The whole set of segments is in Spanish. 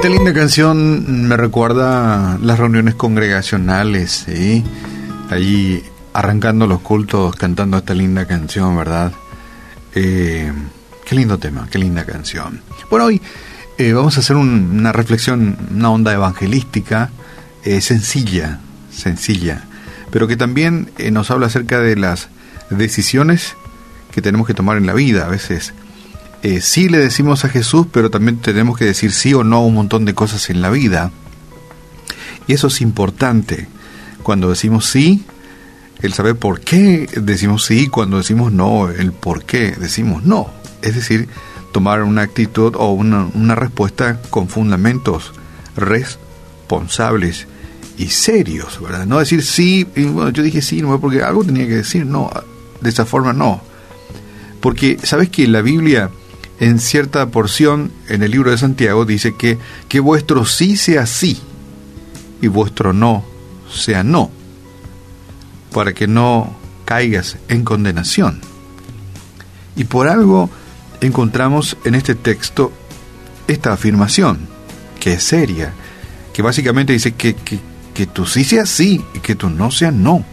Esta linda canción me recuerda las reuniones congregacionales, ¿sí? Allí arrancando los cultos cantando esta linda canción, ¿verdad? Eh, qué lindo tema, qué linda canción. Bueno, hoy eh, vamos a hacer una reflexión, una onda evangelística eh, sencilla, sencilla, pero que también nos habla acerca de las decisiones que tenemos que tomar en la vida. A veces eh, sí le decimos a Jesús, pero también tenemos que decir sí o no a un montón de cosas en la vida. Y eso es importante. Cuando decimos sí, el saber por qué decimos sí, cuando decimos no, el por qué decimos no. Es decir, tomar una actitud o una, una respuesta con fundamentos responsables y serios, ¿verdad? No decir sí, y bueno, yo dije sí, no porque algo tenía que decir, no, de esa forma no. Porque, ¿sabes que la Biblia en cierta porción en el libro de Santiago dice que, que vuestro sí sea sí y vuestro no sea no, para que no caigas en condenación. Y por algo encontramos en este texto esta afirmación, que es seria, que básicamente dice que, que, que tu sí sea sí y que tu no sea no,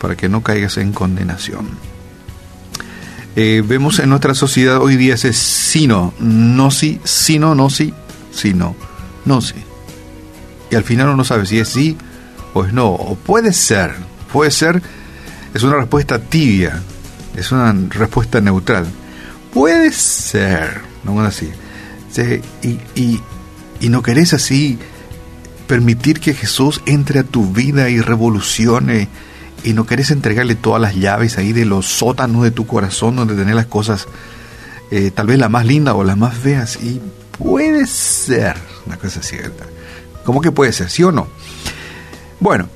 para que no caigas en condenación. Eh, vemos en nuestra sociedad hoy día ese sino, no sí, sino, no sí, sino, no sí. Y al final uno sabe si es sí o es no, o puede ser, puede ser, es una respuesta tibia, es una respuesta neutral. Puede ser, no así. Y, y, y no querés así permitir que Jesús entre a tu vida y revolucione y no querés entregarle todas las llaves ahí de los sótanos de tu corazón donde tenés las cosas, eh, tal vez la más linda o las más feas, y puede ser una cosa cierta. ¿Cómo que puede ser? ¿Sí o no? Bueno,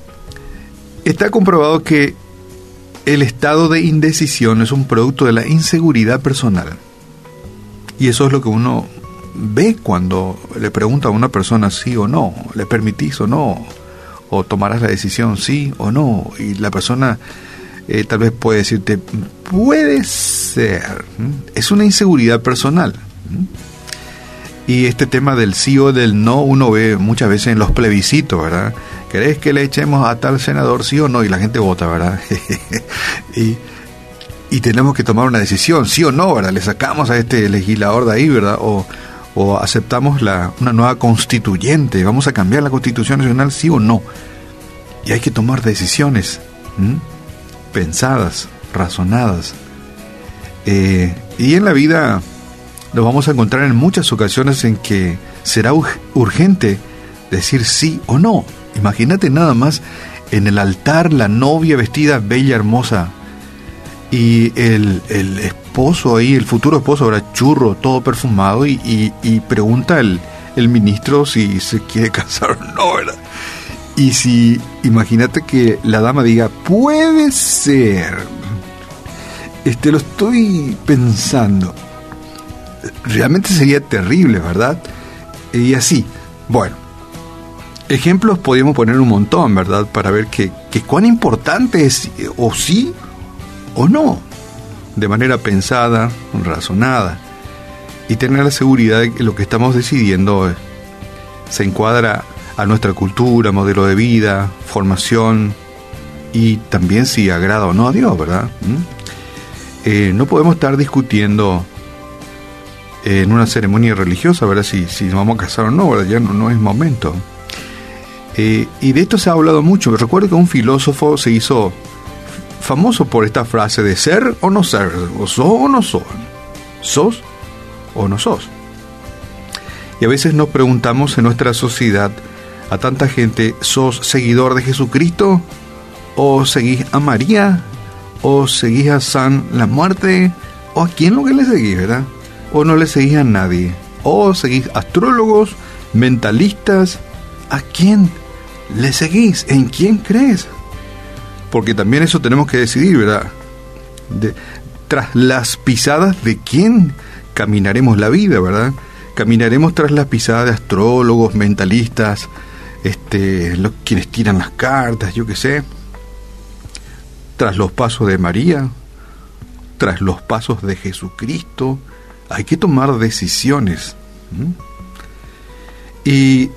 está comprobado que el estado de indecisión es un producto de la inseguridad personal. Y eso es lo que uno ve cuando le pregunta a una persona sí o no, le permitís o no o tomarás la decisión sí o no. Y la persona eh, tal vez puede decirte, puede ser. Es una inseguridad personal. Y este tema del sí o del no uno ve muchas veces en los plebiscitos, ¿verdad? ¿Querés que le echemos a tal senador sí o no? Y la gente vota, ¿verdad? y, y tenemos que tomar una decisión, sí o no, ¿verdad? Le sacamos a este legislador de ahí, ¿verdad? O, o aceptamos la, una nueva constituyente, vamos a cambiar la constitución nacional, sí o no. Y hay que tomar decisiones pensadas, razonadas. Eh, y en la vida nos vamos a encontrar en muchas ocasiones en que será urgente decir sí o no. Imagínate nada más en el altar la novia vestida bella, hermosa, y el, el esposo ahí, el futuro esposo, ahora churro, todo perfumado, y, pregunta el, el, ministro si se quiere casar o no, ¿verdad? Y si, imagínate que la dama diga, puede ser, este lo estoy pensando, realmente sería terrible, ¿verdad? Y así, bueno, ejemplos podríamos poner un montón, ¿verdad? Para ver que, que cuán importante es, o sí o no, de manera pensada, razonada, y tener la seguridad de que lo que estamos decidiendo se encuadra a nuestra cultura, modelo de vida, formación y también si agrada o no a Dios, ¿verdad? ¿Mm? Eh, no podemos estar discutiendo en una ceremonia religiosa, ¿verdad? Si, si nos vamos a casar o no, ¿verdad? Ya no, es momento. Eh, y de esto se ha hablado mucho. Recuerdo que un filósofo se hizo famoso por esta frase de ser o no ser, o sos o no sos, sos o no sos. Y a veces nos preguntamos en nuestra sociedad a tanta gente, ¿sos seguidor de Jesucristo? ¿O seguís a María? ¿O seguís a San la muerte? ¿O a quién lo que le seguís, verdad? ¿O no le seguís a nadie? ¿O seguís astrólogos, mentalistas? ¿A quién le seguís? ¿En quién crees? Porque también eso tenemos que decidir, ¿verdad? tras las pisadas de quién caminaremos la vida, ¿verdad? Caminaremos tras las pisadas de astrólogos, mentalistas, este, quienes tiran las cartas, yo qué sé, tras los pasos de María, tras los pasos de Jesucristo, hay que tomar decisiones. Y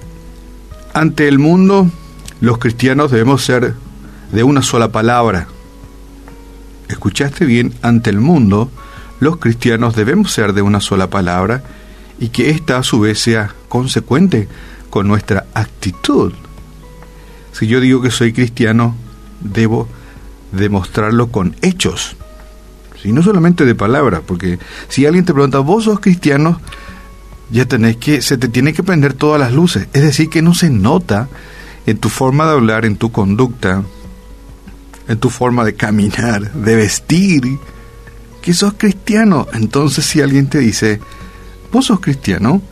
ante el mundo, los cristianos debemos ser de una sola palabra. ¿Escuchaste bien? Ante el mundo, los cristianos debemos ser de una sola palabra y que ésta a su vez sea consecuente con nuestra actitud. Si yo digo que soy cristiano, debo demostrarlo con hechos, y no solamente de palabras, porque si alguien te pregunta, vos sos cristiano, ya tenés que, se te tiene que prender todas las luces, es decir, que no se nota en tu forma de hablar, en tu conducta, en tu forma de caminar, de vestir, que sos cristiano. Entonces si alguien te dice, vos sos cristiano,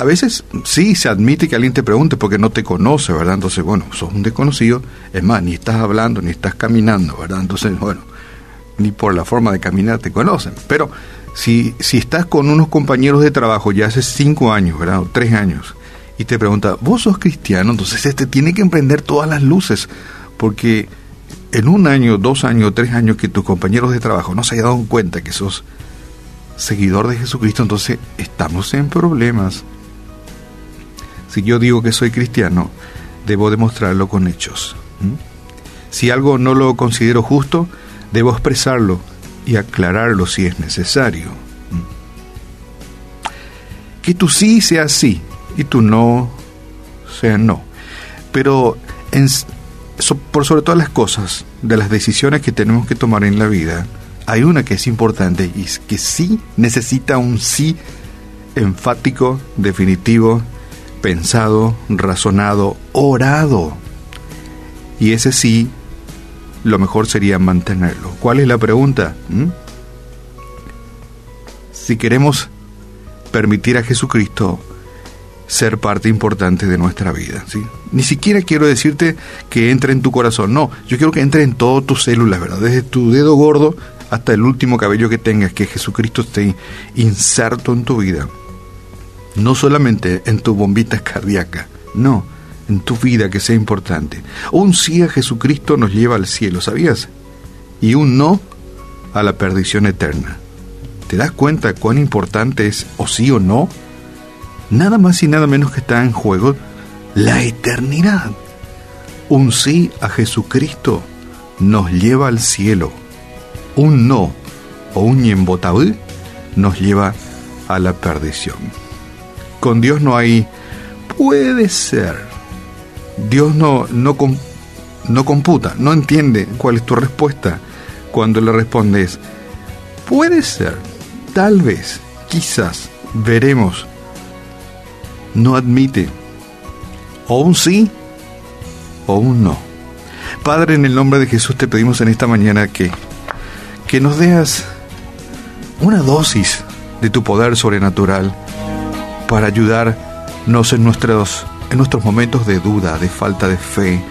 a veces sí se admite que alguien te pregunte porque no te conoce, ¿verdad? Entonces, bueno, sos un desconocido, es más, ni estás hablando, ni estás caminando, ¿verdad? Entonces, bueno, ni por la forma de caminar te conocen. Pero si, si estás con unos compañeros de trabajo ya hace cinco años, ¿verdad? O tres años, y te pregunta, ¿vos sos cristiano? Entonces este tiene que emprender todas las luces, porque en un año, dos años, tres años que tus compañeros de trabajo no se hayan dado cuenta que sos seguidor de Jesucristo, entonces estamos en problemas. Si yo digo que soy cristiano, debo demostrarlo con hechos. Si algo no lo considero justo, debo expresarlo y aclararlo si es necesario. Que tu sí sea sí y tu no sea no. Pero por sobre todas las cosas, de las decisiones que tenemos que tomar en la vida, hay una que es importante y es que sí necesita un sí enfático, definitivo, pensado, razonado, orado. Y ese sí lo mejor sería mantenerlo. ¿Cuál es la pregunta? ¿Mm? Si queremos permitir a Jesucristo ser parte importante de nuestra vida, ¿sí? Ni siquiera quiero decirte que entre en tu corazón, no, yo quiero que entre en todas tus células, ¿verdad? Desde tu dedo gordo hasta el último cabello que tengas, que Jesucristo esté inserto en tu vida. No solamente en tu bombita cardíaca, no, en tu vida que sea importante. Un sí a Jesucristo nos lleva al cielo, ¿sabías? Y un no a la perdición eterna. ¿Te das cuenta cuán importante es o sí o no? Nada más y nada menos que está en juego la eternidad. Un sí a Jesucristo nos lleva al cielo. Un no o un ñembotabú nos lleva a la perdición. Con Dios no hay puede ser Dios no, no, no computa, no entiende cuál es tu respuesta cuando le respondes, puede ser, tal vez, quizás, veremos, no admite o un sí o un no. Padre, en el nombre de Jesús te pedimos en esta mañana que, que nos deas una dosis de tu poder sobrenatural para ayudarnos en nuestros en nuestros momentos de duda, de falta de fe,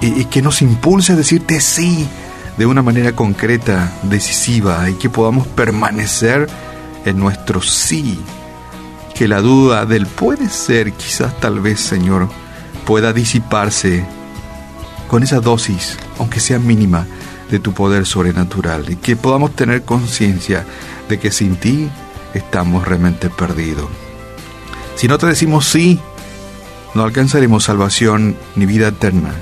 y, que nos impulse a decirte sí de una manera concreta, decisiva, y que podamos permanecer en nuestro sí. Que la duda del puede ser, quizás tal vez, Señor, pueda disiparse con esa dosis, aunque sea mínima, de tu poder sobrenatural y que podamos tener conciencia de que sin ti estamos realmente perdidos. Si no te decimos sí, no alcanzaremos salvación ni vida eterna.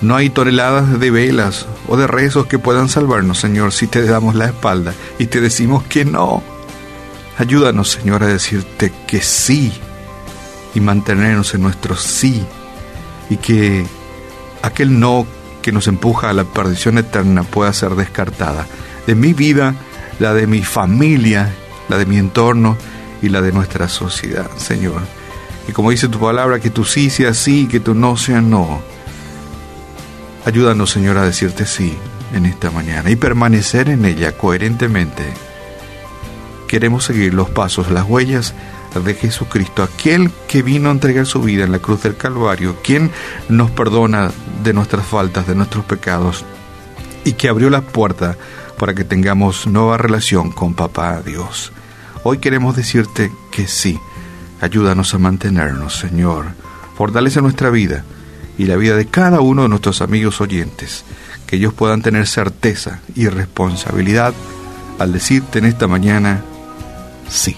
No hay toneladas de velas o de rezos que puedan salvarnos, Señor, si te damos la espalda y te decimos que no. Ayúdanos, Señor, a decirte que sí y mantenernos en nuestro sí y que aquel no que nos empuja a la perdición eterna pueda ser descartada de mi vida, la de mi familia, la de mi entorno y la de nuestra sociedad, Señor. Y como dice tu palabra, que tu sí sea sí, que tu no sea no. Ayúdanos, Señor, a decirte sí en esta mañana y permanecer en ella coherentemente. Queremos seguir los pasos, las huellas de Jesucristo, aquel que vino a entregar su vida en la cruz del Calvario, quien nos perdona de nuestras faltas, de nuestros pecados, y que abrió la puerta para que tengamos nueva relación con Papá Dios. Hoy queremos decirte que sí Ayúdanos a mantenernos, Señor. Fortalece nuestra vida y la vida de cada uno de nuestros amigos oyentes, que ellos puedan tener certeza y responsabilidad al decirte en esta mañana, sí.